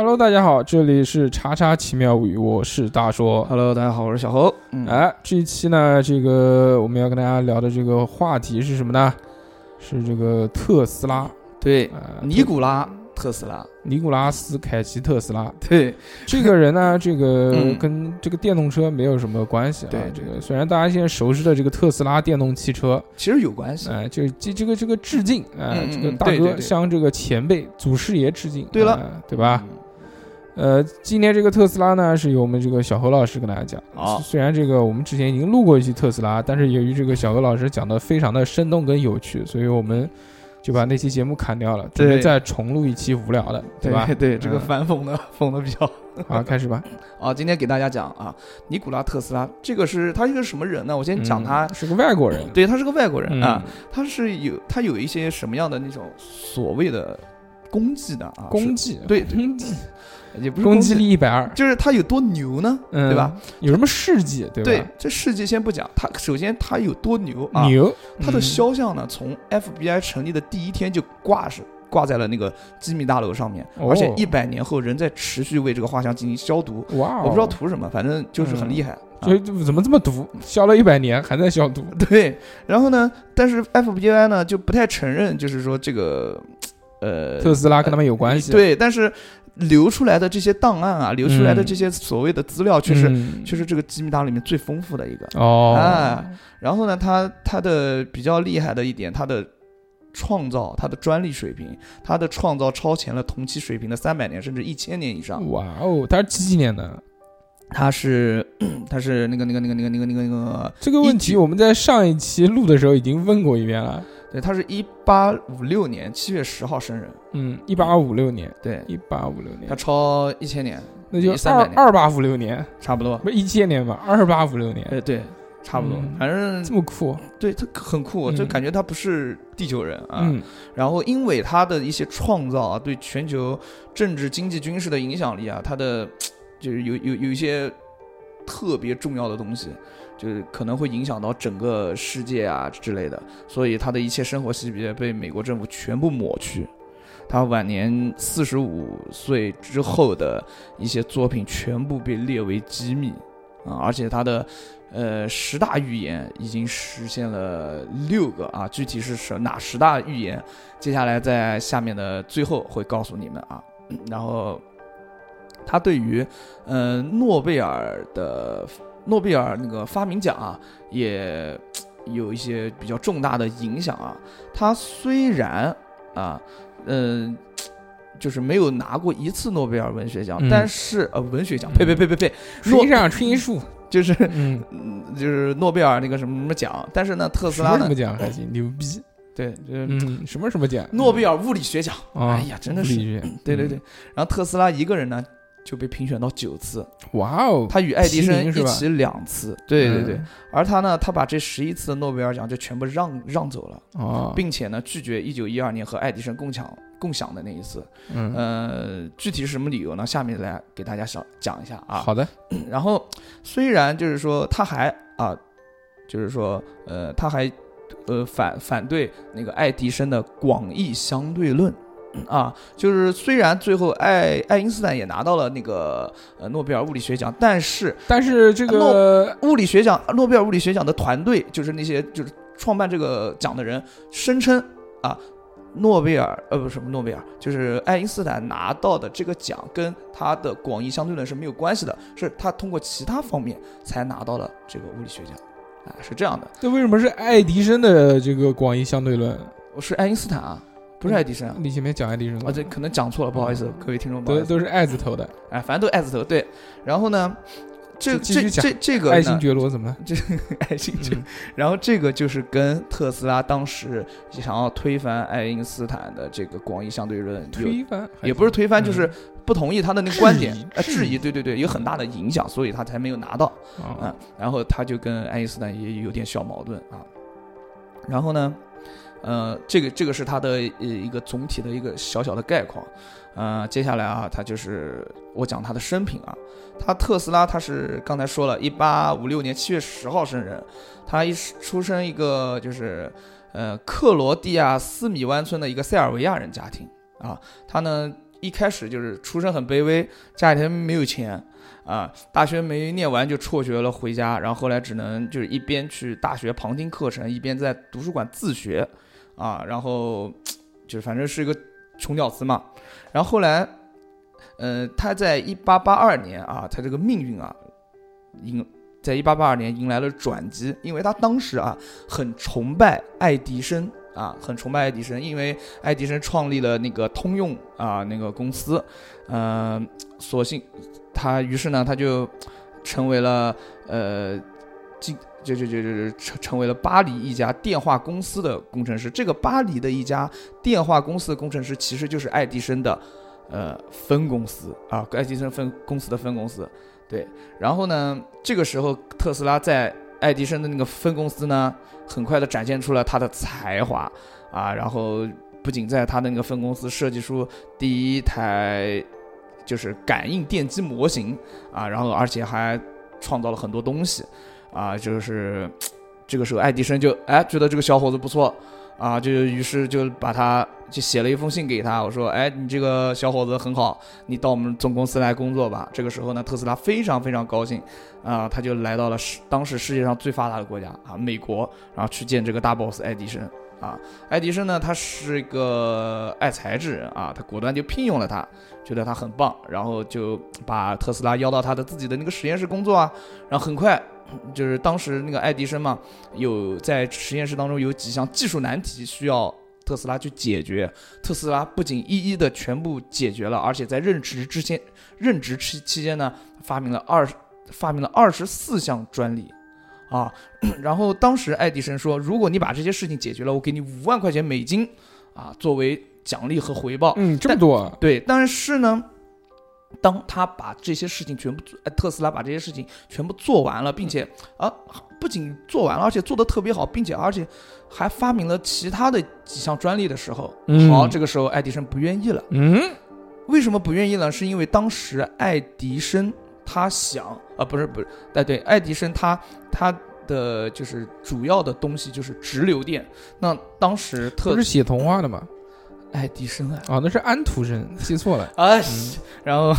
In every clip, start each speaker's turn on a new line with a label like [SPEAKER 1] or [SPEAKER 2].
[SPEAKER 1] Hello，大家好，这里是叉叉奇妙物语，我是大说。
[SPEAKER 2] Hello，大家好，我是小侯。嗯，
[SPEAKER 1] 哎，这一期呢，这个我们要跟大家聊的这个话题是什么呢？是这个特斯拉，
[SPEAKER 2] 对，
[SPEAKER 1] 呃，
[SPEAKER 2] 尼古拉特斯拉，
[SPEAKER 1] 尼古拉斯凯奇特斯拉
[SPEAKER 2] 对，
[SPEAKER 1] 这个人呢，这个
[SPEAKER 2] 嗯
[SPEAKER 1] 跟这个电动车没有什么关系啊。
[SPEAKER 2] 对
[SPEAKER 1] 这个虽然大家现在熟知的这个特斯拉电动汽车，
[SPEAKER 2] 其实有关系。
[SPEAKER 1] 哎，就是这这个这个致敬，哎，
[SPEAKER 2] 嗯嗯
[SPEAKER 1] 这个大哥向这个前辈祖师爷致敬，
[SPEAKER 2] 对了
[SPEAKER 1] 哎对吧？
[SPEAKER 2] 嗯？
[SPEAKER 1] 呃，今天这个特斯拉呢，是由我们这个小何老师跟大家讲。
[SPEAKER 2] 好
[SPEAKER 1] 虽然这个我们之前已经录过一期特斯拉，但是由于这个小何老师讲的非常的生动跟有趣，所以我们就把那期节目砍掉了，准备再重录一期无聊的，对吧？
[SPEAKER 2] 对，这个
[SPEAKER 1] 嗯
[SPEAKER 2] 反讽的讽的比较。
[SPEAKER 1] 好，开始吧。
[SPEAKER 2] 啊，今天给大家讲啊，尼古拉特斯拉，这个是他一个什么人呢？我先讲
[SPEAKER 1] 嗯
[SPEAKER 2] 他。
[SPEAKER 1] 是个外国人，
[SPEAKER 2] 对他是个外国人
[SPEAKER 1] 嗯
[SPEAKER 2] 啊，他是有他有一些什么样的那种所谓的功绩的啊？
[SPEAKER 1] 功绩，
[SPEAKER 2] 对
[SPEAKER 1] 功绩，
[SPEAKER 2] 也不是
[SPEAKER 1] 功绩
[SPEAKER 2] 绩，
[SPEAKER 1] 力一百二，
[SPEAKER 2] 就是他有多牛呢？
[SPEAKER 1] 嗯，
[SPEAKER 2] 对吧？
[SPEAKER 1] 有什么事迹，对吧？
[SPEAKER 2] 对，这事迹先不讲，他首先他有多牛啊？
[SPEAKER 1] 牛，
[SPEAKER 2] 他的
[SPEAKER 1] 嗯
[SPEAKER 2] 肖像呢，从 FBI 成立的第一天就挂是挂在了那个机密大楼上面，
[SPEAKER 1] 哦
[SPEAKER 2] 而且一百年后仍在持续为这个画像进行消毒。
[SPEAKER 1] 哇哦，
[SPEAKER 2] 我不知道图什么，反正就是很厉害。所
[SPEAKER 1] 以就怎么这么毒？消了一百年还在消毒，
[SPEAKER 2] 对，然后呢，但是 FBI 呢就不太承认，就是说这个呃
[SPEAKER 1] 特斯拉跟他们有关系，
[SPEAKER 2] 对，但是流出来的这些档案啊，流出来的这些所谓的资料，却是、
[SPEAKER 1] 嗯
[SPEAKER 2] 却是这个机密大楼里面最丰富的一个。
[SPEAKER 1] 哦，
[SPEAKER 2] 哎然后呢，他他的比较厉害的一点，他的创造，他的专利水平，他的创造超前了同期水平的三百年甚至一千年以上。
[SPEAKER 1] 哇哦，他是几几年的？
[SPEAKER 2] 他是 他是那个那个那个那个那个那个那个，
[SPEAKER 1] 这个问题我们在上一期录的时候已经问过一遍了。
[SPEAKER 2] 对，他是一八五六年七月十号生人，
[SPEAKER 1] 嗯，一八五六年，
[SPEAKER 2] 对，
[SPEAKER 1] 一八五六年。
[SPEAKER 2] 他
[SPEAKER 1] 年，
[SPEAKER 2] 超一千年，
[SPEAKER 1] 那就
[SPEAKER 2] 300年。
[SPEAKER 1] 二二八五六年，
[SPEAKER 2] 差不多。
[SPEAKER 1] 不是一千年吧？二八五六年，
[SPEAKER 2] 呃，对，差不多，
[SPEAKER 1] 嗯
[SPEAKER 2] 反正
[SPEAKER 1] 这么酷。
[SPEAKER 2] 对他很酷，
[SPEAKER 1] 嗯。
[SPEAKER 2] 就感觉他不是地球人啊。
[SPEAKER 1] 嗯。
[SPEAKER 2] 然后因为他的一些创造啊，对全球政治、经济、军事的影响力啊，他的就是有有有一些特别重要的东西，就是可能会影响到整个世界啊之类的，所以他的一切生活细节被美国政府全部抹去。他晚年四十五岁之后的一些作品全部被列为机密啊，而且他的呃十大预言已经实现了六个啊，具体是什哪十大预言，接下来在下面的最后会告诉你们啊。然后他对于呃诺贝尔的诺贝尔那个发明奖啊，也有一些比较重大的影响啊。他虽然啊，嗯、就是没有拿过一次诺贝尔文学奖，
[SPEAKER 1] 嗯。
[SPEAKER 2] 但是呃，文学奖，呸呸呸呸呸，诺
[SPEAKER 1] 实际上春树，
[SPEAKER 2] 就是就是诺贝尔那个什么什么奖，但是呢，特斯拉呢
[SPEAKER 1] 什么，奖还行，牛逼。
[SPEAKER 2] 对，就是
[SPEAKER 1] 嗯，什么什么奖？
[SPEAKER 2] 诺贝尔物理学奖，
[SPEAKER 1] 啊，
[SPEAKER 2] 哎呀真的是。
[SPEAKER 1] 物理学。
[SPEAKER 2] 对对对，然后特斯拉一个人呢就被评选到九次，
[SPEAKER 1] 哇哦，
[SPEAKER 2] 他与爱迪生一起两次，对对对，
[SPEAKER 1] 嗯，
[SPEAKER 2] 而他呢，他把这十一次的诺贝尔奖就全部让让走了，
[SPEAKER 1] 哦，
[SPEAKER 2] 并且呢拒绝一九一二年和爱迪生共享共享的那一次，
[SPEAKER 1] 嗯，
[SPEAKER 2] 呃，具体是什么理由呢？下面来给大家小讲一下啊。
[SPEAKER 1] 好的，
[SPEAKER 2] 然后虽然就是说他还啊，就是说呃，他还呃反反对那个爱迪生的广义相对论。啊，就是虽然最后爱爱因斯坦也拿到了那个呃诺贝尔物理学奖，但是
[SPEAKER 1] 但是这个
[SPEAKER 2] 物理学奖诺贝尔物理学奖的团队，就是那些就是创办这个奖的人，声称啊，诺贝尔呃不是什么诺贝尔，就是爱因斯坦拿到的这个奖跟他的广义相对论是没有关系的，是他通过其他方面才拿到了这个物理学奖，啊，是这样的，
[SPEAKER 1] 那为什么是爱迪生的这个广义相对论？
[SPEAKER 2] 我是爱因斯坦啊，不是爱迪生啊。
[SPEAKER 1] 你前面讲爱迪生
[SPEAKER 2] 啊，这可能讲错了，不好意思，各位听众，
[SPEAKER 1] 都都是爱字头的。
[SPEAKER 2] 哎，反正都爱字头，对。然后呢，这这这这个
[SPEAKER 1] 爱新，觉罗怎么了？
[SPEAKER 2] 这 爱新觉
[SPEAKER 1] 嗯。
[SPEAKER 2] 然后这个就是跟特斯拉当时想要推翻爱因斯坦的这个广义相对论，
[SPEAKER 1] 推翻？
[SPEAKER 2] 也不是推翻，就是不同意他的那个观点
[SPEAKER 1] 质疑，
[SPEAKER 2] 呃，
[SPEAKER 1] 质疑，
[SPEAKER 2] 对对对，有很大的影响，所以他才没有拿到，
[SPEAKER 1] 啊
[SPEAKER 2] 嗯，然后他就跟爱因斯坦也有点小矛盾啊。然后呢，呃，这个这个是他的呃一个总体的一个小小的概况，呃，接下来啊，他就是我讲他的生平啊，他特斯拉他是刚才说了，一八五六年七月十号生人，他一出生一个就是呃克罗地亚斯米湾村的一个塞尔维亚人家庭啊，他呢一开始就是出身很卑微，家里头没有钱啊，大学没念完就辍学了回家，然后后来只能就是一边去大学旁听课程，一边在图书馆自学啊，然后就是反正是一个穷屌丝嘛。然后后来，呃，他在一八八二年啊，他这个命运啊，迎在一八八二年迎来了转机，因为他当时啊很崇拜爱迪生啊，很崇拜爱迪生，因为爱迪生创立了那个通用啊那个公司，呃，所幸他于是呢他就成为了呃进就就就就成成为了巴黎一家电话公司的工程师。这个巴黎的一家电话公司的工程师其实就是爱迪生的呃分公司啊，爱迪生分公司的分公司。对，然后呢，这个时候特斯拉在爱迪生的那个分公司呢，很快的展现出了他的才华啊，然后不仅在他的那个分公司设计出第一台就是感应电机模型啊，然后而且还创造了很多东西啊，就是这个时候爱迪生就哎觉得这个小伙子不错啊，就于是就把他就写了一封信给他，我说哎你这个小伙子很好，你到我们总公司来工作吧。这个时候呢，特斯拉非常非常高兴啊，他就来到了世当时世界上最发达的国家啊美国，然后去见这个大 boss 爱迪生啊。爱迪生呢，他是一个爱才之人啊，他果断就聘用了他，觉得他很棒，然后就把特斯拉邀到他的自己的那个实验室工作啊。然后很快就是当时那个爱迪生嘛，有在实验室当中有几项技术难题需要特斯拉去解决，特斯拉不仅一一的全部解决了，而且在任职之前任职期期间呢，发明了二发明了二十四项专利。啊，然后当时爱迪生说，如果你把这些事情解决了，我给你五万块钱美金，啊，作为奖励和回报。
[SPEAKER 1] 嗯，这么多啊，
[SPEAKER 2] 对，但是呢，当他把这些事情全部做，呃特斯拉把这些事情全部做完了，并且啊，不仅做完了，而且做得特别好，并且而且还发明了其他的几项专利的时候，
[SPEAKER 1] 嗯
[SPEAKER 2] 好，这个时候爱迪生不愿意了。
[SPEAKER 1] 嗯，
[SPEAKER 2] 为什么不愿意呢？是因为当时爱迪生他想啊，不是不是，哎对，爱迪生他他的就是主要的东西就是直流电。那当时特
[SPEAKER 1] 不是写童话的吗？
[SPEAKER 2] 爱迪生啊，
[SPEAKER 1] 哦，那是安徒生，记错了。
[SPEAKER 2] 啊，
[SPEAKER 1] 嗯
[SPEAKER 2] 然后，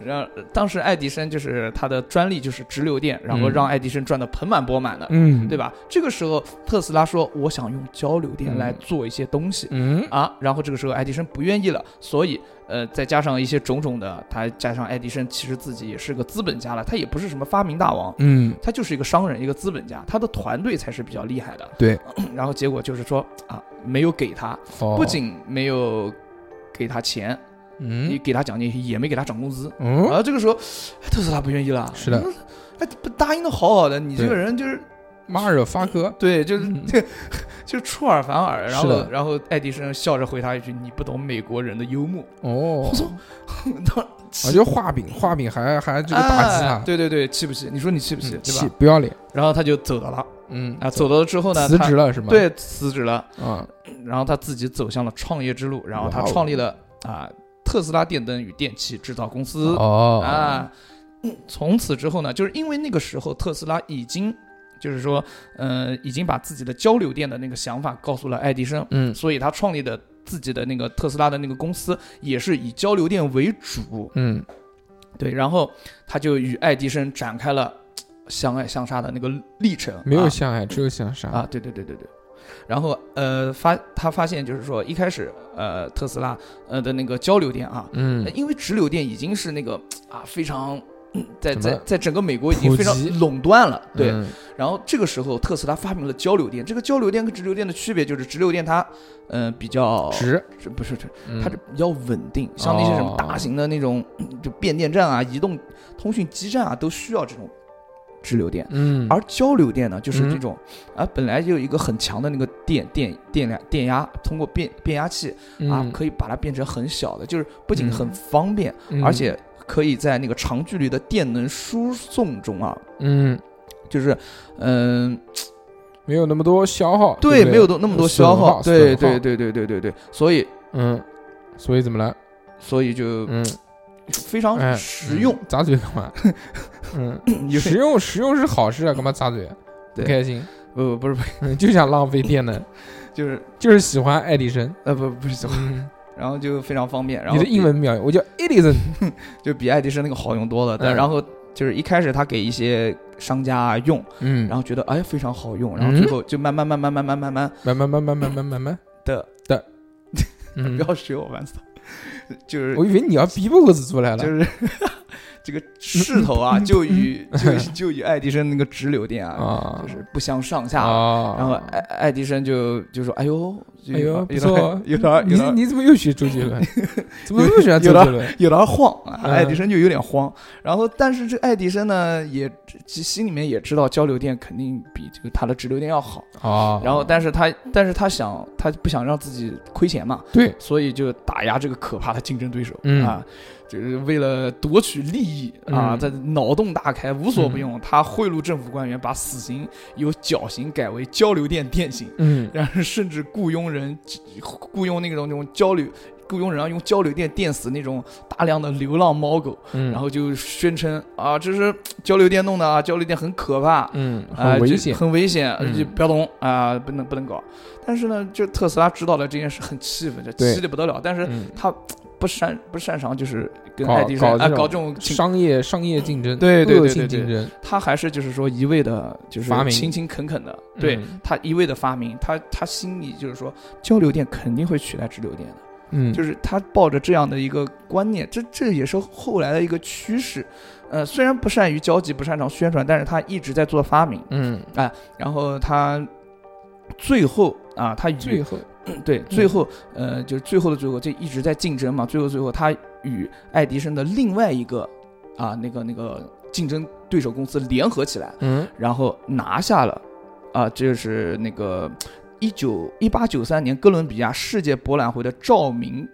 [SPEAKER 2] 然后当时爱迪生就是他的专利就是直流电，然后
[SPEAKER 1] 嗯
[SPEAKER 2] 让爱迪生赚得盆满钵满的，
[SPEAKER 1] 嗯，
[SPEAKER 2] 对？吧？这个时候特斯拉说我想用交流电来做一些东西。
[SPEAKER 1] 嗯
[SPEAKER 2] 啊，然后这个时候爱迪生不愿意了，所以呃，再加上一些种种的，他加上爱迪生其实自己也是个资本家了，他也不是什么发明大王，
[SPEAKER 1] 嗯，
[SPEAKER 2] 他就是一个商人，一个资本家，他的团队才是比较厉害的。
[SPEAKER 1] 对，
[SPEAKER 2] 然后结果就是说啊，没有给他，
[SPEAKER 1] 哦
[SPEAKER 2] 不仅没有给他钱，也
[SPEAKER 1] 嗯
[SPEAKER 2] 给他奖金，也没给他涨工资。
[SPEAKER 1] 嗯，
[SPEAKER 2] 啊，这个时候哎特斯拉不愿意了，
[SPEAKER 1] 是的，
[SPEAKER 2] 哎，不答应的好好的，你这个人就是
[SPEAKER 1] 马尔发科，
[SPEAKER 2] 对，就是 就出尔反尔。然后然后爱迪生笑着回他一句：“你不懂美国人的幽默。
[SPEAKER 1] 哦
[SPEAKER 2] 我，操，当
[SPEAKER 1] 啊，就画饼，画饼还还这个打击他，
[SPEAKER 2] 哎对对对，气不气？你说你气不气？
[SPEAKER 1] 嗯
[SPEAKER 2] 对吧？
[SPEAKER 1] 气不要脸，
[SPEAKER 2] 然后他就走了了
[SPEAKER 1] 嗯
[SPEAKER 2] 啊，走了之后呢，
[SPEAKER 1] 辞
[SPEAKER 2] 他
[SPEAKER 1] 职了是吗？，
[SPEAKER 2] 对，辞职了。
[SPEAKER 1] 啊，
[SPEAKER 2] 然后他自己走向了创业之路，然后他创立了啊特斯拉电灯与电器制造公司。
[SPEAKER 1] 哦，
[SPEAKER 2] 啊，嗯从此之后呢，就是因为那个时候特斯拉已经，就是说，呃，已经把自己的交流电的那个想法告诉了爱迪生，
[SPEAKER 1] 嗯
[SPEAKER 2] 所以他创立的自己的那个特斯拉的那个公司也是以交流电为主，
[SPEAKER 1] 嗯，
[SPEAKER 2] 对，然后他就与爱迪生展开了相爱相杀的那个历程，
[SPEAKER 1] 没有
[SPEAKER 2] 啊
[SPEAKER 1] 相爱，只有相杀
[SPEAKER 2] 啊，对对对对对。然后呃发他发现就是说一开始呃特斯拉呃的那个交流电啊，
[SPEAKER 1] 嗯
[SPEAKER 2] 呃，因为直流电已经是那个啊非常。嗯在在在整个美国已经非常垄断了，对。
[SPEAKER 1] 嗯
[SPEAKER 2] 然后这个时候，特斯拉发明了交流电。这个交流电跟直流电的区别就是，直流电它，嗯、比较
[SPEAKER 1] 直，
[SPEAKER 2] 是不是这
[SPEAKER 1] 嗯
[SPEAKER 2] 它是比较稳定，像那些什么
[SPEAKER 1] 哦
[SPEAKER 2] 大型的那种嗯就变电站啊、移动通讯基站啊，都需要这种直流电。
[SPEAKER 1] 嗯，
[SPEAKER 2] 而交流电呢，就是这
[SPEAKER 1] 嗯
[SPEAKER 2] 种啊，本来就有一个很强的那个电电电量电压，通过变变压器啊，
[SPEAKER 1] 嗯
[SPEAKER 2] 可以把它变成很小的，就是不仅
[SPEAKER 1] 嗯。
[SPEAKER 2] 很方便，
[SPEAKER 1] 嗯。
[SPEAKER 2] 而且可以在那个长距离的电能输送中啊，
[SPEAKER 1] 嗯，
[SPEAKER 2] 就是嗯、
[SPEAKER 1] 没有那么多消耗，
[SPEAKER 2] 对，没有多那么多消耗，
[SPEAKER 1] 损
[SPEAKER 2] 对
[SPEAKER 1] 耗。
[SPEAKER 2] 对对对对对对，所以
[SPEAKER 1] 嗯，所以怎么了？
[SPEAKER 2] 所以就
[SPEAKER 1] 嗯，
[SPEAKER 2] 非常
[SPEAKER 1] 哎，
[SPEAKER 2] 实用。
[SPEAKER 1] 嗯，扎嘴干嘛？嗯，
[SPEAKER 2] 有
[SPEAKER 1] 实用实用是好事啊，干嘛扎嘴？不
[SPEAKER 2] 对。
[SPEAKER 1] 开心，
[SPEAKER 2] 不不是不是。
[SPEAKER 1] 嗯，就想浪费电能，
[SPEAKER 2] 就是。
[SPEAKER 1] 就是喜欢爱迪生，
[SPEAKER 2] 呃不不是喜欢，
[SPEAKER 1] 嗯。
[SPEAKER 2] 然后就非常方便。然后
[SPEAKER 1] 你的英文秒，我叫 Edison，
[SPEAKER 2] 就比爱迪生那个好用多了。但
[SPEAKER 1] 嗯。
[SPEAKER 2] 然后就是一开始他给一些商家用，
[SPEAKER 1] 嗯，
[SPEAKER 2] 然后觉得哎非常好用，然后最后就慢慢慢慢慢慢慢慢
[SPEAKER 1] 慢慢慢慢慢慢慢慢。
[SPEAKER 2] 的，
[SPEAKER 1] 的，嗯。
[SPEAKER 2] 不，要学我烦死了，就是
[SPEAKER 1] 我以为你要比不子出来了，
[SPEAKER 2] 就是这个势头啊，就与就就与爱迪生那个直流电啊，
[SPEAKER 1] 啊，
[SPEAKER 2] 就是不相上下。
[SPEAKER 1] 啊，
[SPEAKER 2] 然后爱爱迪生就就说：“哎呦，
[SPEAKER 1] 哎呦不
[SPEAKER 2] 有
[SPEAKER 1] 错
[SPEAKER 2] 点有点
[SPEAKER 1] 你你怎么又学周杰伦？怎么那么喜欢周杰伦？
[SPEAKER 2] 有点慌啊！”
[SPEAKER 1] 嗯
[SPEAKER 2] 爱迪生就有点慌。然后，但是这爱迪生呢，也心里面也知道交流电肯定比这个他的直流电要好。
[SPEAKER 1] 啊，
[SPEAKER 2] 然后，但是他但是他想他不想让自己亏钱嘛，
[SPEAKER 1] 对，
[SPEAKER 2] 所以就打压这个可怕的竞争对手、
[SPEAKER 1] 嗯
[SPEAKER 2] 啊。就是为了夺取利益啊，
[SPEAKER 1] 嗯
[SPEAKER 2] 他脑洞大开，无所不用。他贿赂政府官员，把死刑由绞刑改为交流电电刑，
[SPEAKER 1] 嗯
[SPEAKER 2] 然后甚至雇佣人雇佣那种那种交流。雇佣人啊，用交流电电死那种大量的流浪猫狗，
[SPEAKER 1] 嗯，
[SPEAKER 2] 然后就宣称啊，这是交流电弄的啊，交流电很可怕，
[SPEAKER 1] 嗯，很危险，
[SPEAKER 2] 很危险，
[SPEAKER 1] 嗯
[SPEAKER 2] 就不要动啊，不能不能搞。但是呢，就特斯拉知道了这件事，很气愤，就气得不得了。但是
[SPEAKER 1] 嗯，
[SPEAKER 2] 他不擅不擅长就是跟
[SPEAKER 1] 搞
[SPEAKER 2] 爱迪生啊
[SPEAKER 1] 搞这种
[SPEAKER 2] 搞这种，
[SPEAKER 1] 商业商业竞争，
[SPEAKER 2] 对对对他还是就是说一味的，就是
[SPEAKER 1] 发明。
[SPEAKER 2] 勤勤恳恳的，对
[SPEAKER 1] 嗯
[SPEAKER 2] 他一味的发明，他他心里就是说交流电肯定会取代直流电的，
[SPEAKER 1] 嗯，
[SPEAKER 2] 就是他抱着这样的一个观念，这这也是后来的一个趋势。呃，虽然不善于交际，不擅长宣传，但是他一直在做发明。
[SPEAKER 1] 嗯，
[SPEAKER 2] 然后他最后啊，他与
[SPEAKER 1] 最后，
[SPEAKER 2] 对最后呃，就是最后的最后，这一直在竞争嘛。最后最后，他与爱迪生的另外一个啊那个那个竞争对手公司联合起来，
[SPEAKER 1] 嗯。
[SPEAKER 2] 然后拿下了啊，这就是那个一九一八九三年哥伦比亚世界博览会的照明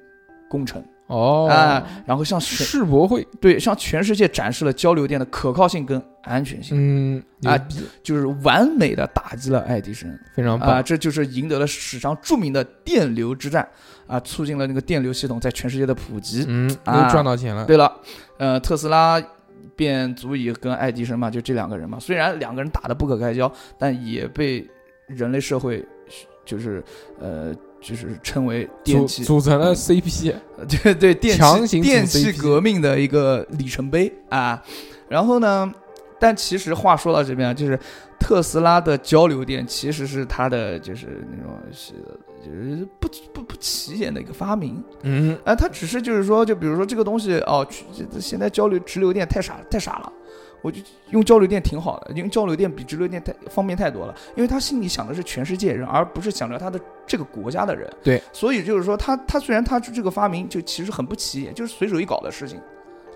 [SPEAKER 2] 工程
[SPEAKER 1] 哦，
[SPEAKER 2] 啊，然后向
[SPEAKER 1] 世博会，
[SPEAKER 2] 对向全世界展示了交流电的可靠性跟安全性，
[SPEAKER 1] 嗯，
[SPEAKER 2] 啊就是完美的打击了爱迪生。
[SPEAKER 1] 非常
[SPEAKER 2] 啊，
[SPEAKER 1] 棒，
[SPEAKER 2] 这就是赢得了史上著名的电流之战啊，促进了那个电流系统在全世界的普及。
[SPEAKER 1] 嗯，
[SPEAKER 2] 啊
[SPEAKER 1] 又赚到钱了，
[SPEAKER 2] 对了，呃，特斯拉便足以跟爱迪生嘛，就这两个人嘛，虽然两个人打得不可开交，但也被人类社会就是呃就是称为电
[SPEAKER 1] 组
[SPEAKER 2] 气
[SPEAKER 1] 组成了 CP，
[SPEAKER 2] 对对电
[SPEAKER 1] 强行组
[SPEAKER 2] 气电气革命的一个里程碑啊。然后呢，但其实话说到这边啊，就是特斯拉的交流电其实是它的就是那种是就是不不不起眼的一个发明
[SPEAKER 1] 嗯
[SPEAKER 2] 啊，它只是就是说，就比如说这个东西哦，现在交流直流电太傻太傻了。我就用交流电挺好的，因为交流电比直流电太方便太多了。因为他心里想的是全世界人，而不是想着他的这个国家的人。
[SPEAKER 1] 对，
[SPEAKER 2] 所以就是说他他虽然他这个发明就其实很不起眼，就是随手一搞的事情，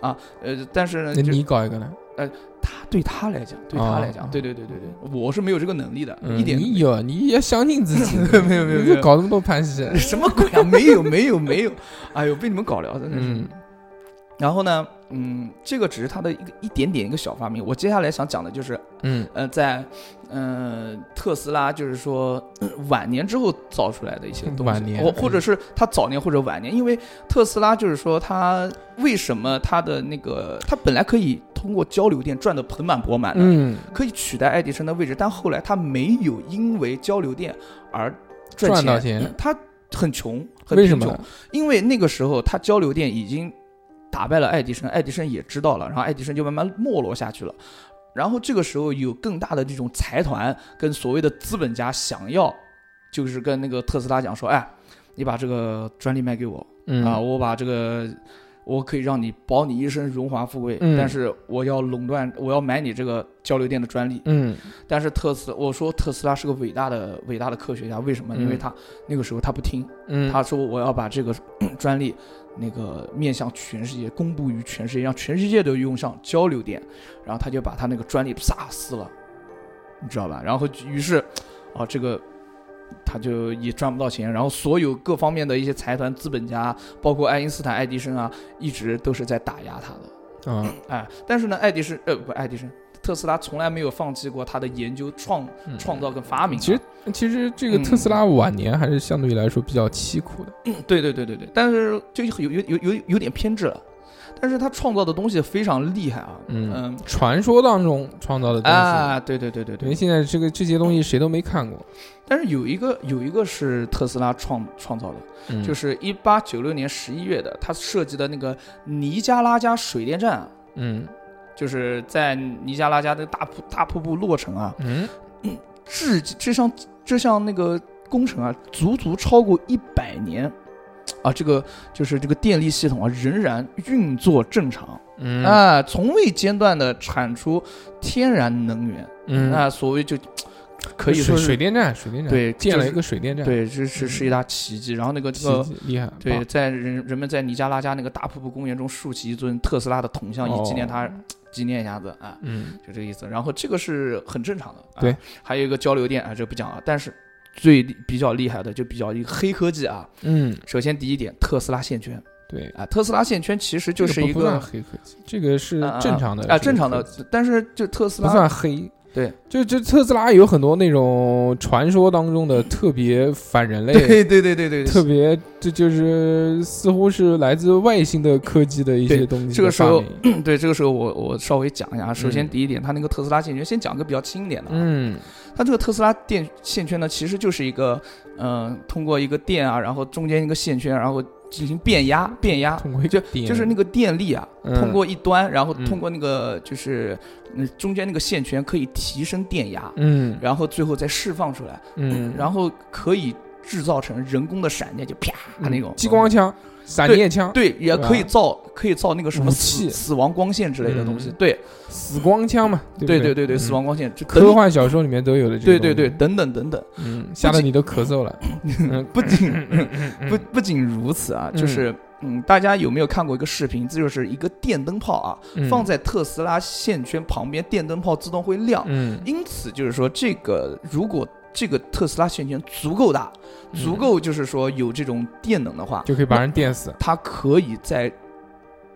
[SPEAKER 2] 啊，呃，但是呢，
[SPEAKER 1] 那你搞一个呢？
[SPEAKER 2] 他对他来讲，对他来讲，
[SPEAKER 1] 哦
[SPEAKER 2] 对对对对对，我是没有这个能力的，
[SPEAKER 1] 嗯
[SPEAKER 2] 一点
[SPEAKER 1] 你有，你也相信自己，
[SPEAKER 2] 没有没有
[SPEAKER 1] 你
[SPEAKER 2] 没有。
[SPEAKER 1] 搞那么多盘戏，
[SPEAKER 2] 什么鬼啊？没有没有没有，哎呦，被你们搞聊，真的是。
[SPEAKER 1] 嗯。
[SPEAKER 2] 然后呢，嗯，这个只是他的一个一点点一个小发明。我接下来想讲的就是，
[SPEAKER 1] 嗯。
[SPEAKER 2] 呃，在呃特斯拉就是说呃晚年之后造出来的一些东西，
[SPEAKER 1] 晚年
[SPEAKER 2] 或或者是他早年或者晚年，因为特斯拉就是说他为什么他的那个他本来可以通过交流电赚得盆满钵满的，
[SPEAKER 1] 嗯，
[SPEAKER 2] 可以取代爱迪生的位置，但后来他没有因为交流电而赚
[SPEAKER 1] 赚到钱，
[SPEAKER 2] 他很穷，很
[SPEAKER 1] 为什么
[SPEAKER 2] 贫穷？因为那个时候他交流电已经打败了爱迪生，爱迪生也知道了，然后爱迪生就慢慢没落下去了。然后这个时候有更大的这种财团跟所谓的资本家想要，就是跟那个特斯拉讲说，哎，你把这个专利卖给我
[SPEAKER 1] 嗯
[SPEAKER 2] 啊，我把这个。我可以让你保你一生荣华富贵，
[SPEAKER 1] 嗯
[SPEAKER 2] 但是我要垄断，我要买你这个交流电的专利。
[SPEAKER 1] 嗯
[SPEAKER 2] 但是特斯，我说特斯拉是个伟大的伟大的科学家，为什么？因为
[SPEAKER 1] 嗯
[SPEAKER 2] 他那个时候他不听，
[SPEAKER 1] 嗯，
[SPEAKER 2] 他说我要把这个专利那个面向全世界，公布于全世界，让全世界都用上交流电，然后他就把他那个专利啪撕了，你知道吧？然后于是，啊，这个他就也赚不到钱，然后所有各方面的一些财团、资本家，包括爱因斯坦、爱迪生啊，一直都是在打压他的。
[SPEAKER 1] 啊，
[SPEAKER 2] 哎，但是呢，爱迪生呃不，爱迪生，特斯拉从来没有放弃过他的研究、创
[SPEAKER 1] 嗯。
[SPEAKER 2] 创造跟发明啊。
[SPEAKER 1] 其实其实这个特斯拉晚年还是相对来说比较凄苦的，
[SPEAKER 2] 对对对对对，但是就有有有有有点偏执了。但是他创造的东西非常厉害啊，
[SPEAKER 1] 嗯
[SPEAKER 2] 嗯。
[SPEAKER 1] 传说当中创造的东西，
[SPEAKER 2] 啊，对对对对对。
[SPEAKER 1] 因为，现在这个这些东西谁都没看过，
[SPEAKER 2] 但是有一个有一个是特斯拉创创造的，
[SPEAKER 1] 嗯。
[SPEAKER 2] 就是一八九六年十一月的，他设计的那个尼加拉加水电站啊，
[SPEAKER 1] 嗯
[SPEAKER 2] 就是在尼加拉加的大瀑大瀑布落成啊，
[SPEAKER 1] 嗯，
[SPEAKER 2] 至这项这项那个工程啊，足足超过一百年。啊，这个就是这个电力系统啊，仍然运作正常。
[SPEAKER 1] 嗯。
[SPEAKER 2] 啊，从未间断的产出天然能源。
[SPEAKER 1] 嗯。
[SPEAKER 2] 啊，所谓就可以说是
[SPEAKER 1] 水电站，水电站
[SPEAKER 2] 对
[SPEAKER 1] 建了一个水电站，
[SPEAKER 2] 对，这是是一大奇迹。然后那个这个
[SPEAKER 1] 厉害，
[SPEAKER 2] 对，在人人们在尼加拉加那个大瀑布公园中竖起一尊特斯拉的铜像，以纪念他，纪念一下子啊，
[SPEAKER 1] 嗯
[SPEAKER 2] 就这个意思。然后这个是很正常的。啊
[SPEAKER 1] 对，
[SPEAKER 2] 还有一个交流电啊，这个不讲了。但是最厉比较厉害的就比较一个黑科技啊。
[SPEAKER 1] 嗯，
[SPEAKER 2] 首先第一点，特斯拉线圈
[SPEAKER 1] 对，
[SPEAKER 2] 啊，特斯拉线圈其实就是一个
[SPEAKER 1] 黑科技，这个是正常的
[SPEAKER 2] 啊正常的但是就特斯拉
[SPEAKER 1] 不
[SPEAKER 2] 拉
[SPEAKER 1] 算黑。
[SPEAKER 2] 对，
[SPEAKER 1] 就就特斯拉有很多那种传说当中的特别反人类，
[SPEAKER 2] 对对对对对，
[SPEAKER 1] 特别这就是似乎是来自外星的科技的一些东西。
[SPEAKER 2] 这个时候，对这个时候我我稍微讲一下啊。首先
[SPEAKER 1] 嗯
[SPEAKER 2] 第一点，它那个特斯拉线圈，先讲个比较轻一点的啊。
[SPEAKER 1] 嗯
[SPEAKER 2] 它这个特斯拉电线圈呢，其实就是一个，嗯、通过一个电啊，然后中间一个线圈，然后进行变压，变压，就就是那个电力啊，
[SPEAKER 1] 嗯。
[SPEAKER 2] 通过一端，然后
[SPEAKER 1] 嗯。
[SPEAKER 2] 通过那个就是，嗯，中间那个线圈可以提升电压，
[SPEAKER 1] 嗯。
[SPEAKER 2] 然后最后再释放出来，
[SPEAKER 1] 嗯，
[SPEAKER 2] 然后可以制造成人工的闪电，就啪那种。
[SPEAKER 1] 嗯激光枪、闪
[SPEAKER 2] 对
[SPEAKER 1] 电枪、
[SPEAKER 2] 对，也可以造可以造那个什么
[SPEAKER 1] 武
[SPEAKER 2] 死
[SPEAKER 1] 器
[SPEAKER 2] 死亡光线之类的东西，
[SPEAKER 1] 嗯
[SPEAKER 2] 对
[SPEAKER 1] 死光枪嘛，对不对
[SPEAKER 2] 对对死亡光线，这
[SPEAKER 1] 科幻小说里面都有的。
[SPEAKER 2] 对对对，等等等等。
[SPEAKER 1] 嗯，吓得你都咳嗽了。嗯
[SPEAKER 2] 不仅 不不仅如此啊，
[SPEAKER 1] 嗯
[SPEAKER 2] 就是嗯，大家有没有看过一个视频？这就是一个电灯泡啊，
[SPEAKER 1] 嗯
[SPEAKER 2] 放在特斯拉线圈旁边，电灯泡自动会亮。
[SPEAKER 1] 嗯
[SPEAKER 2] 因此就是说，这个如果这个特斯拉线圈足够大，
[SPEAKER 1] 嗯
[SPEAKER 2] 足够就是说有这种电能的话，
[SPEAKER 1] 就可以把人电死。
[SPEAKER 2] 它可以在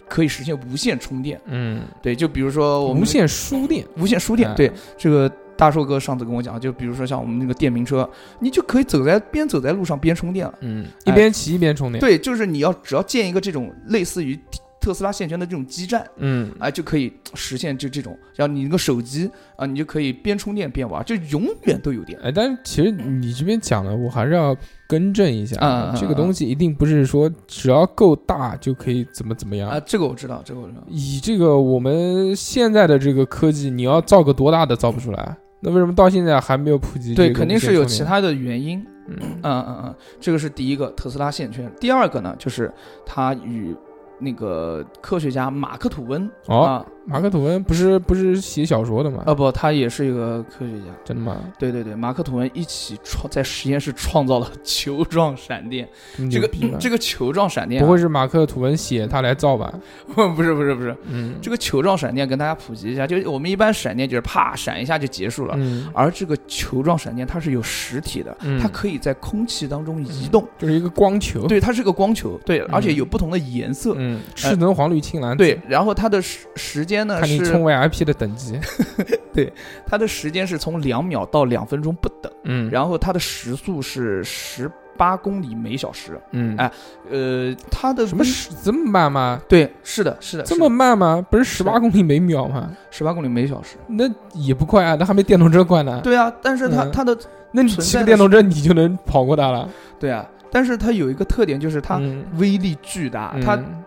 [SPEAKER 2] 可以实现无线充电。
[SPEAKER 1] 嗯，
[SPEAKER 2] 对，就比如说我们
[SPEAKER 1] 无线输电。
[SPEAKER 2] 无线输电，
[SPEAKER 1] 哎
[SPEAKER 2] 对这个大寿哥上次跟我讲，就比如说像我们那个电瓶车，你就可以走在边走在路上边充电了。
[SPEAKER 1] 嗯，
[SPEAKER 2] 哎
[SPEAKER 1] 一边骑一边充电。
[SPEAKER 2] 对，就是你要只要建一个这种类似于特斯拉线圈的这种基站，
[SPEAKER 1] 嗯，
[SPEAKER 2] 哎，就可以实现就这种，然后你那个手机啊，你就可以边充电边玩，就永远都有电。
[SPEAKER 1] 哎，但是其实你这边讲的，我还是要更正一下，
[SPEAKER 2] 嗯嗯
[SPEAKER 1] 这个东西一定不是说只要够大就可以怎么怎么样。
[SPEAKER 2] 啊，这个我知道，这个我知道。
[SPEAKER 1] 以这个我们现在的这个科技，你要造个多大的造不出来？那为什么到现在还没有普及？
[SPEAKER 2] 对，肯定是有其。他的原因。
[SPEAKER 1] 嗯
[SPEAKER 2] 嗯嗯嗯，这个是第一个特斯拉线圈。第二个呢，就是它与那个科学家马克吐温
[SPEAKER 1] 哦，
[SPEAKER 2] 啊，
[SPEAKER 1] 马克吐温不是不是写小说的吗？
[SPEAKER 2] 啊不，他也是一个科学家。
[SPEAKER 1] 真的吗？
[SPEAKER 2] 对对对，马克吐温一起创在实验室创造了球状闪电。这个
[SPEAKER 1] 个
[SPEAKER 2] 这个球状闪电、啊、
[SPEAKER 1] 不会是马克吐温写他来造吧？
[SPEAKER 2] 不是不是不是，
[SPEAKER 1] 嗯，
[SPEAKER 2] 这个球状闪电跟大家普及一下，就我们一般闪电就是啪闪一下就结束了，
[SPEAKER 1] 嗯
[SPEAKER 2] 而这个球状闪电它是有实体的，
[SPEAKER 1] 嗯
[SPEAKER 2] 它可以在空气当中移动。
[SPEAKER 1] 就是一个光球。
[SPEAKER 2] 对，它是个光球，对，
[SPEAKER 1] 嗯
[SPEAKER 2] 而且有不同的颜色。
[SPEAKER 1] 嗯，赤橙黄绿青蓝紫。
[SPEAKER 2] 对，然后它的时时间呢
[SPEAKER 1] 看你充 VIP 的等级。
[SPEAKER 2] 对它的时间是从两秒到两分钟不等，
[SPEAKER 1] 嗯，
[SPEAKER 2] 然后它的时速是十八公里每小时。
[SPEAKER 1] 嗯，
[SPEAKER 2] 哎呃，它的
[SPEAKER 1] 什么时这么慢吗？
[SPEAKER 2] 对，是的，是的，
[SPEAKER 1] 这么慢吗？不是十八公里每秒吗？
[SPEAKER 2] 十八公里每小时。
[SPEAKER 1] 那也不快啊，那还没电动车快呢。
[SPEAKER 2] 对啊，但是它
[SPEAKER 1] 嗯
[SPEAKER 2] 它的
[SPEAKER 1] 那你骑个电动车你就能跑过它了。
[SPEAKER 2] 对啊，但是它有一个特点，就是它
[SPEAKER 1] 嗯
[SPEAKER 2] 威力巨大，它
[SPEAKER 1] 嗯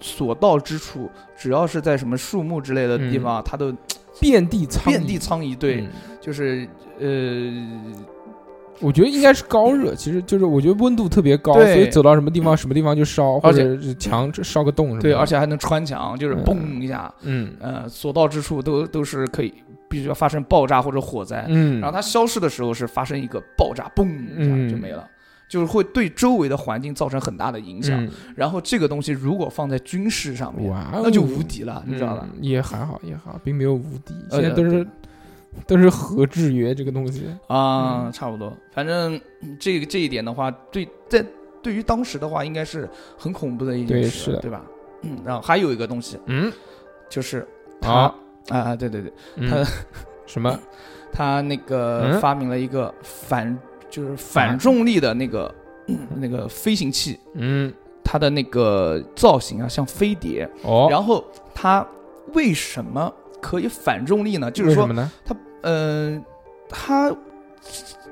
[SPEAKER 2] 所到之处，只要是在什么树木之类的地方，它都
[SPEAKER 1] 遍地苍
[SPEAKER 2] 遍地苍蝇。对，
[SPEAKER 1] 嗯
[SPEAKER 2] 就是呃，
[SPEAKER 1] 我觉得应该是高热，其实就是我觉得温度特别高，
[SPEAKER 2] 对
[SPEAKER 1] 所以走到什么地方什么地方就烧，或
[SPEAKER 2] 而且
[SPEAKER 1] 墙烧个洞什么的。
[SPEAKER 2] 对，而且还能穿墙，就是
[SPEAKER 1] 嗯
[SPEAKER 2] 嘣一下，
[SPEAKER 1] 嗯
[SPEAKER 2] 呃，所到之处都都是可以，必须要发生爆炸或者火灾。
[SPEAKER 1] 嗯，
[SPEAKER 2] 然后它消失的时候是发生一个爆炸，嘣一下
[SPEAKER 1] 嗯
[SPEAKER 2] 就没了。就是会对周围的环境造成很大的影响，
[SPEAKER 1] 嗯
[SPEAKER 2] 然后这个东西如果放在军事上面，
[SPEAKER 1] 哦，
[SPEAKER 2] 那就无敌了，你知道吧？
[SPEAKER 1] 嗯也还好也好，并没有无敌，
[SPEAKER 2] 呃
[SPEAKER 1] 现在都是都是核制约这个东西。
[SPEAKER 2] 啊、
[SPEAKER 1] 嗯
[SPEAKER 2] 差不多。反正嗯这个这一点的话，对在对于当时的话，应该是很恐怖的一件事，
[SPEAKER 1] 对
[SPEAKER 2] 对吧？嗯，然后还有一个东西
[SPEAKER 1] 嗯
[SPEAKER 2] 就是他
[SPEAKER 1] 啊
[SPEAKER 2] 啊啊，对对对，
[SPEAKER 1] 嗯
[SPEAKER 2] 他
[SPEAKER 1] 什么？
[SPEAKER 2] 他那个
[SPEAKER 1] 嗯
[SPEAKER 2] 发明了一个反就是反重力的那个、嗯 那个飞行器，
[SPEAKER 1] 嗯，
[SPEAKER 2] 它的那个造型啊像飞碟，
[SPEAKER 1] 哦，
[SPEAKER 2] 然后它为什么可以反重力呢？就是说
[SPEAKER 1] 为什么，呢？
[SPEAKER 2] 嗯，它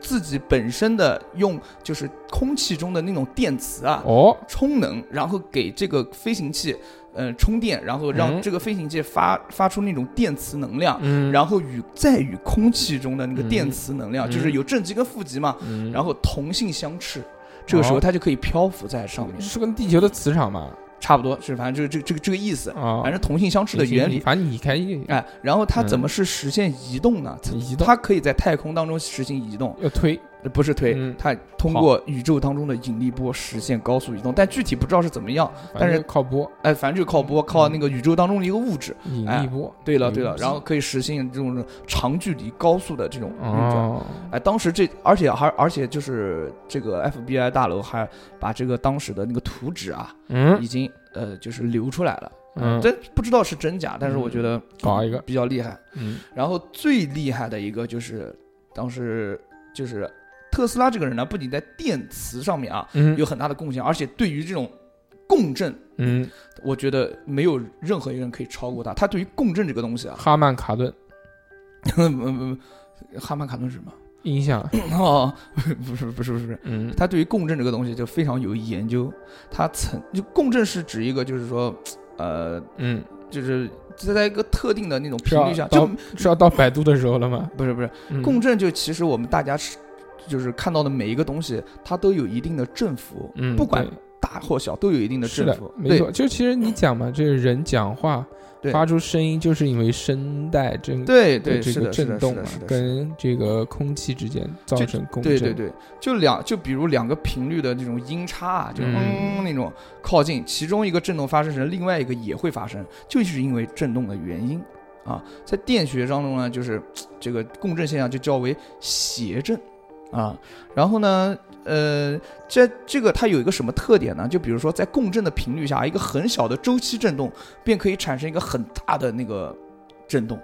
[SPEAKER 2] 自己本身的用就是空气中的那种电磁啊，
[SPEAKER 1] 哦，
[SPEAKER 2] 充能，然后给这个飞行器呃充电，然后让
[SPEAKER 1] 嗯。
[SPEAKER 2] 这个飞行器发发出那种电磁能量，
[SPEAKER 1] 嗯，
[SPEAKER 2] 然后与再与空气中的那个电磁能量，
[SPEAKER 1] 嗯。
[SPEAKER 2] 就是有正极跟负极嘛，
[SPEAKER 1] 嗯，
[SPEAKER 2] 然后同性相斥，这个时候
[SPEAKER 1] 哦。
[SPEAKER 2] 它就可以漂浮在上面，
[SPEAKER 1] 是跟地球的磁场嘛？
[SPEAKER 2] 差不多是反正就是这个这个这个意思，
[SPEAKER 1] 啊，
[SPEAKER 2] 反正同性相斥的原理。
[SPEAKER 1] 反正你开一
[SPEAKER 2] 哎，然后它
[SPEAKER 1] 嗯。
[SPEAKER 2] 怎么是实现移动呢？它
[SPEAKER 1] 移动。
[SPEAKER 2] 它可以在太空当中实行移动，
[SPEAKER 1] 要推，
[SPEAKER 2] 呃不是推，
[SPEAKER 1] 嗯
[SPEAKER 2] 它通过宇宙当中的引力波实现高速移动，但具体不知道是怎么样。
[SPEAKER 1] 反正
[SPEAKER 2] 但是
[SPEAKER 1] 靠波
[SPEAKER 2] 哎，反正就靠波，靠那个宇宙当中的一个物质。
[SPEAKER 1] 引
[SPEAKER 2] 哎
[SPEAKER 1] 力波。
[SPEAKER 2] 对了对了，然后可以实现这种长距离高速的这种运转。
[SPEAKER 1] 哦，
[SPEAKER 2] 哎，当时这而且还而且就是这个 FBI 大楼还把这个当时的那个图纸啊，
[SPEAKER 1] 嗯
[SPEAKER 2] 已经呃就是流出来了。
[SPEAKER 1] 嗯，
[SPEAKER 2] 这不知道是真假，但是我觉得
[SPEAKER 1] 搞一个
[SPEAKER 2] 比较厉害。
[SPEAKER 1] 嗯
[SPEAKER 2] 然后最厉害的一个就是当时就是特斯拉这个人呢，不仅在电磁上面啊
[SPEAKER 1] 嗯
[SPEAKER 2] 有很大的贡献，而且对于这种共振，
[SPEAKER 1] 嗯，
[SPEAKER 2] 我觉得没有任何一个人可以超过他。他对于共振这个东西啊，
[SPEAKER 1] 哈曼卡顿
[SPEAKER 2] 哈曼卡顿是什么？
[SPEAKER 1] 音响，
[SPEAKER 2] 哦，不是不是不是，
[SPEAKER 1] 嗯
[SPEAKER 2] 他对于共振这个东西就非常有研究。他曾就共振是指一个就是说，呃，
[SPEAKER 1] 嗯，
[SPEAKER 2] 就是在一个特定的那种频率下，就是
[SPEAKER 1] 要到百度的时候了吗？
[SPEAKER 2] 不是不是
[SPEAKER 1] 嗯
[SPEAKER 2] 共振，就其实我们大家是就是看到的每一个东西，它都有一定的振幅，
[SPEAKER 1] 嗯，
[SPEAKER 2] 不管大或小都有一定的振幅，，对
[SPEAKER 1] 没错，就其实你讲嘛，这个人讲话发出声音，就是因为声带震
[SPEAKER 2] 对对，
[SPEAKER 1] 这个震动嘛跟这个空气之间造成共振。
[SPEAKER 2] 对对对，就两就比如两个频率的那种音差啊，就
[SPEAKER 1] 嗯
[SPEAKER 2] 嗯那种靠近，其中一个振动发生时，另外一个也会发生，就是因为振动的原因啊。在电学当中呢，就是 这个共振现象就叫为谐振啊。然后呢，呃，这这个它有一个什么特点呢？就比如说在共振的频率下，一个很小的周期振动便可以产生一个很大的那个震动。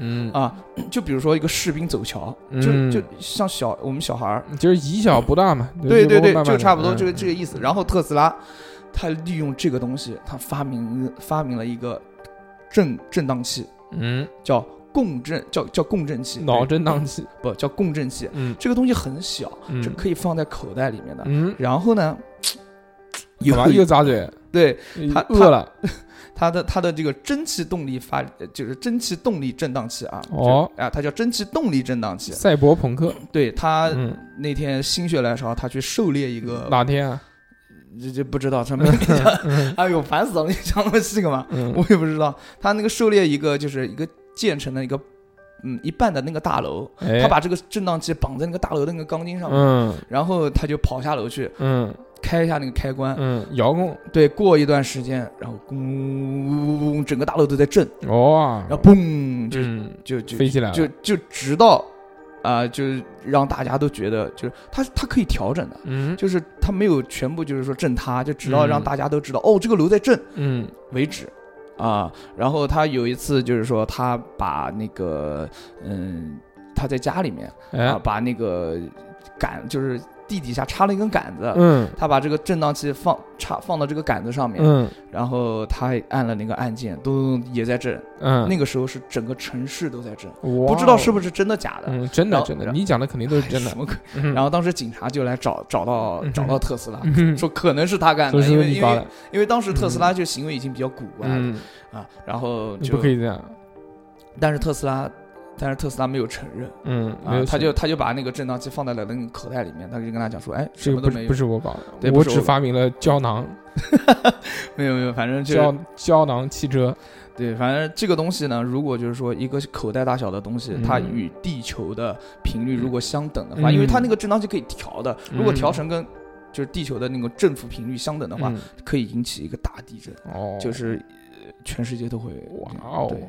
[SPEAKER 1] 嗯，
[SPEAKER 2] 啊，就比如说一个士兵走桥，
[SPEAKER 1] 嗯
[SPEAKER 2] 就就像小我们小孩儿，
[SPEAKER 1] 就是以小不大嘛。
[SPEAKER 2] 对对对，
[SPEAKER 1] 慢慢
[SPEAKER 2] 就差不多这个
[SPEAKER 1] 嗯
[SPEAKER 2] 这个意思。然后特斯拉，他利用这个东西，他发明发明了一个振振荡器，
[SPEAKER 1] 嗯，
[SPEAKER 2] 叫共振，叫叫共振器，
[SPEAKER 1] 脑震荡器，
[SPEAKER 2] 不叫共振器。
[SPEAKER 1] 嗯
[SPEAKER 2] 这个东西很小，
[SPEAKER 1] 嗯
[SPEAKER 2] 是可以放在口袋里面的。
[SPEAKER 1] 嗯，
[SPEAKER 2] 然后呢，有
[SPEAKER 1] 干嘛又咂嘴？
[SPEAKER 2] 对他
[SPEAKER 1] 饿了
[SPEAKER 2] 它的它的这个蒸汽动力发，呃就是蒸汽动力振荡器啊。
[SPEAKER 1] 哦
[SPEAKER 2] 就，啊，它叫蒸汽动力振荡器。
[SPEAKER 1] 赛博朋克，
[SPEAKER 2] 对他
[SPEAKER 1] 嗯，
[SPEAKER 2] 那天心血来潮，他去狩猎一个，
[SPEAKER 1] 哪天啊？
[SPEAKER 2] 这这不知道什么，哎呦烦死了！你讲那么细干嘛？
[SPEAKER 1] 嗯
[SPEAKER 2] 我也不知道。他那个狩猎一个就是一个建成了一个，嗯，一半的那个大楼，
[SPEAKER 1] 哎，
[SPEAKER 2] 他把这个振荡器绑在那个大楼的那个钢筋上面，
[SPEAKER 1] 嗯。
[SPEAKER 2] 然后他就跑下楼去
[SPEAKER 1] 嗯。
[SPEAKER 2] 开一下那个开关，
[SPEAKER 1] 嗯遥控，
[SPEAKER 2] 对，过一段时间，然后咣，整个大楼都在震，
[SPEAKER 1] 哦，
[SPEAKER 2] 然后嘣，就
[SPEAKER 1] 嗯
[SPEAKER 2] 就就
[SPEAKER 1] 飞起来了，
[SPEAKER 2] 就就直到啊、就是让大家都觉得，就是它它可以调整的。
[SPEAKER 1] 嗯。
[SPEAKER 2] 就是它没有全部就是说震塌，就直到
[SPEAKER 1] 嗯。
[SPEAKER 2] 让大家都知道、哦，这个楼在震
[SPEAKER 1] 嗯。
[SPEAKER 2] 为止啊。然后他有一次就是说他把那个嗯，他在家里面啊
[SPEAKER 1] 哎，
[SPEAKER 2] 把那个赶就是地底下插了一根杆子，
[SPEAKER 1] 嗯。
[SPEAKER 2] 他把这个振荡器放插放到这个杆子上面，
[SPEAKER 1] 嗯。
[SPEAKER 2] 然后他按了那个按键，咚也在震。
[SPEAKER 1] 嗯，
[SPEAKER 2] 那个时候是整个城市都在震，
[SPEAKER 1] 不
[SPEAKER 2] 不知道是不是真的假的。
[SPEAKER 1] 嗯，真的真的，你讲的肯定都是真的。
[SPEAKER 2] 哎什。么然后当时警察就来找找到
[SPEAKER 1] 嗯。
[SPEAKER 2] 找到特斯拉，
[SPEAKER 1] 嗯。
[SPEAKER 2] 说可能是他干的，因为因为因为当时特斯拉就行为已经比较古怪了、
[SPEAKER 1] 嗯，
[SPEAKER 2] 啊，然后就
[SPEAKER 1] 不可以这样，
[SPEAKER 2] 但是特斯拉，但是特斯拉没有承认。
[SPEAKER 1] 嗯，
[SPEAKER 2] 他就他就把那个震荡器放在了那个口袋里面，他就跟他讲说，哎，什么都没有
[SPEAKER 1] 这个不是不，是我搞的，
[SPEAKER 2] 我
[SPEAKER 1] 我只发明了胶囊
[SPEAKER 2] 没有没有，反正就
[SPEAKER 1] 胶
[SPEAKER 2] 是
[SPEAKER 1] 胶囊汽车，
[SPEAKER 2] 对，反正这个东西呢，如果就是说一个口袋大小的东西，它
[SPEAKER 1] 嗯
[SPEAKER 2] 与地球的频率如果相等的话，
[SPEAKER 1] 嗯
[SPEAKER 2] 因为它那个震荡器可以调的，如果
[SPEAKER 1] 嗯
[SPEAKER 2] 调成跟就是地球的那个振幅频率相等的话，
[SPEAKER 1] 嗯
[SPEAKER 2] 可以引起一个大地震，
[SPEAKER 1] 哦，
[SPEAKER 2] 就是呃全世界都会
[SPEAKER 1] 哇哦
[SPEAKER 2] 对，，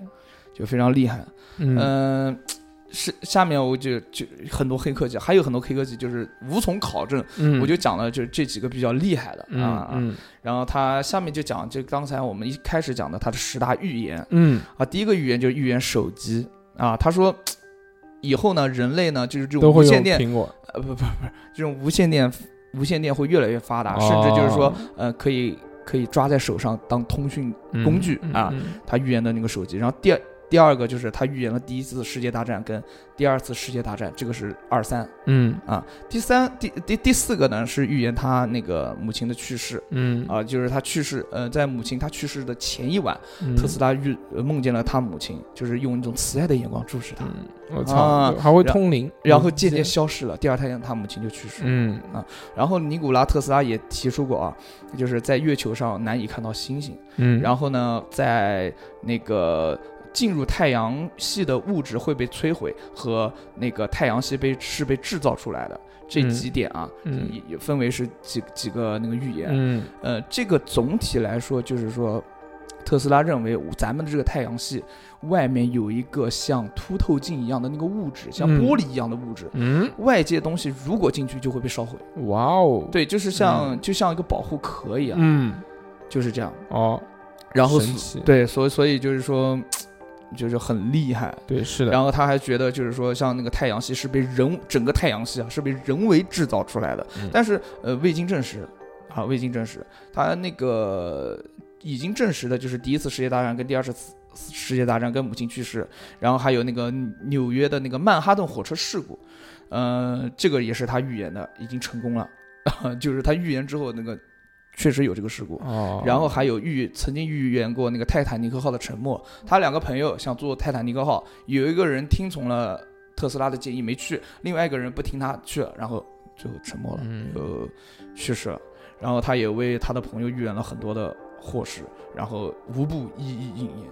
[SPEAKER 2] 就非常厉害。
[SPEAKER 1] 嗯
[SPEAKER 2] 嗯，是下面我就就很多黑科技，还有很多黑科技就是无从考证，
[SPEAKER 1] 嗯，
[SPEAKER 2] 我就讲了就是这几个比较厉害的
[SPEAKER 1] 嗯
[SPEAKER 2] 啊。
[SPEAKER 1] 嗯
[SPEAKER 2] 然后他下面就讲，就刚才我们一开始讲的他的十大预言
[SPEAKER 1] 嗯
[SPEAKER 2] 啊，第一个预言就是预言手机啊，他说。以后呢，人类呢，就是这种无线电，
[SPEAKER 1] 苹果，
[SPEAKER 2] 呃，不不不，这种无线电，无线电会越来越发达，
[SPEAKER 1] 哦
[SPEAKER 2] 甚至就是说，呃，可以可以抓在手上当通讯
[SPEAKER 1] 嗯
[SPEAKER 2] 工具
[SPEAKER 1] 嗯
[SPEAKER 2] 啊
[SPEAKER 1] 嗯
[SPEAKER 2] 他预言的那个手机。然后第二第二个就是他预言了第一次世界大战跟第二次世界大战，这个是二三。
[SPEAKER 1] 嗯啊
[SPEAKER 2] 第三第第第四个呢是预言他那个母亲的去世。
[SPEAKER 1] 嗯
[SPEAKER 2] 啊，就是他去世，呃，在母亲他去世的前一晚，
[SPEAKER 1] 嗯
[SPEAKER 2] 特斯拉遇呃梦见了他母亲，就是用一种慈爱的眼光注视他，
[SPEAKER 1] 嗯，我操，
[SPEAKER 2] 啊
[SPEAKER 1] 还会通灵，我
[SPEAKER 2] 然后渐渐消失了。第二天他母亲就去世
[SPEAKER 1] 嗯啊
[SPEAKER 2] 然后尼古拉特斯拉也提出过啊，就是在月球上难以看到星星。
[SPEAKER 1] 嗯，
[SPEAKER 2] 然后呢，在那个进入太阳系的物质会被摧毁，和那个太阳系被是被制造出来的。这
[SPEAKER 1] 嗯。
[SPEAKER 2] 几点啊，
[SPEAKER 1] 嗯。
[SPEAKER 2] 也也分为是几几个那个预言。
[SPEAKER 1] 嗯。
[SPEAKER 2] 呃，这个总体来说就是说，特斯拉认为咱们的这个太阳系外面有一个像凸透镜一样的那个物质，像
[SPEAKER 1] 嗯。
[SPEAKER 2] 玻璃一样的物质。
[SPEAKER 1] 嗯，
[SPEAKER 2] 外界东西如果进去就会被烧毁，
[SPEAKER 1] 哇哦，
[SPEAKER 2] 对，就是像、就像一个保护壳一样，
[SPEAKER 1] 嗯。
[SPEAKER 2] 就是这样。
[SPEAKER 1] 哦，
[SPEAKER 2] 然后，对，所以所以就是说，就是很厉害。
[SPEAKER 1] 对是的，
[SPEAKER 2] 然后他还觉得，就是说，像那个太阳系是被人整个太阳系啊是被人为制造出来的，
[SPEAKER 1] 嗯。
[SPEAKER 2] 但是呃未经证实，啊未经证实，他那个已经证实的就是第一次世界大战跟第二次世界大战跟母亲去世，然后还有那个纽约的那个曼哈顿火车事故，呃这个也是他预言的，已经成功了，就是他预言之后那个确实有这个事故，
[SPEAKER 1] 哦，
[SPEAKER 2] 然后还有预曾经预言过那个泰坦尼克号的沉没，他两个朋友想坐泰坦尼克号，有一个人听从了特斯拉的建议没去，另外一个人不听他去了，然后最后沉没了，
[SPEAKER 1] 嗯
[SPEAKER 2] 就去世了。然后他也为他的朋友预言了很多的祸事，然后无不一一应验。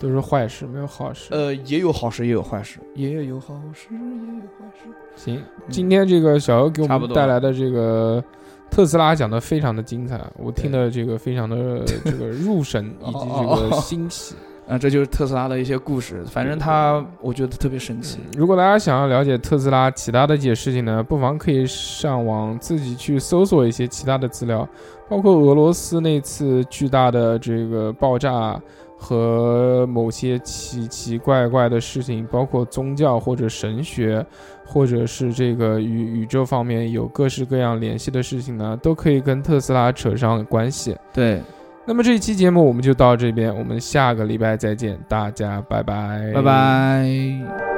[SPEAKER 1] 都是坏事，没有好事。
[SPEAKER 2] 呃，也有好事，也有坏事，也有好事，也有坏事。
[SPEAKER 1] 行，今天这个小欧给我们带来的这个特斯拉讲的非常的精彩，我听的这个非常的 这个入神以及这个欣喜。
[SPEAKER 2] 啊、这就是特斯拉的一些故事，反正他我觉得特别神奇。
[SPEAKER 1] 如果大家想要了解特斯拉其他的一些事情呢，不妨可以上网自己去搜索一些其他的资料，包括俄罗斯那次巨大的这个爆炸和某些奇奇怪怪的事情，包括宗教或者神学，或者是这个与宇宙方面有各式各样联系的事情呢，都可以跟特斯拉扯上关系。
[SPEAKER 2] 对，
[SPEAKER 1] 那么这一期节目我们就到这边，我们下个礼拜再见，大家拜拜，
[SPEAKER 2] 拜拜。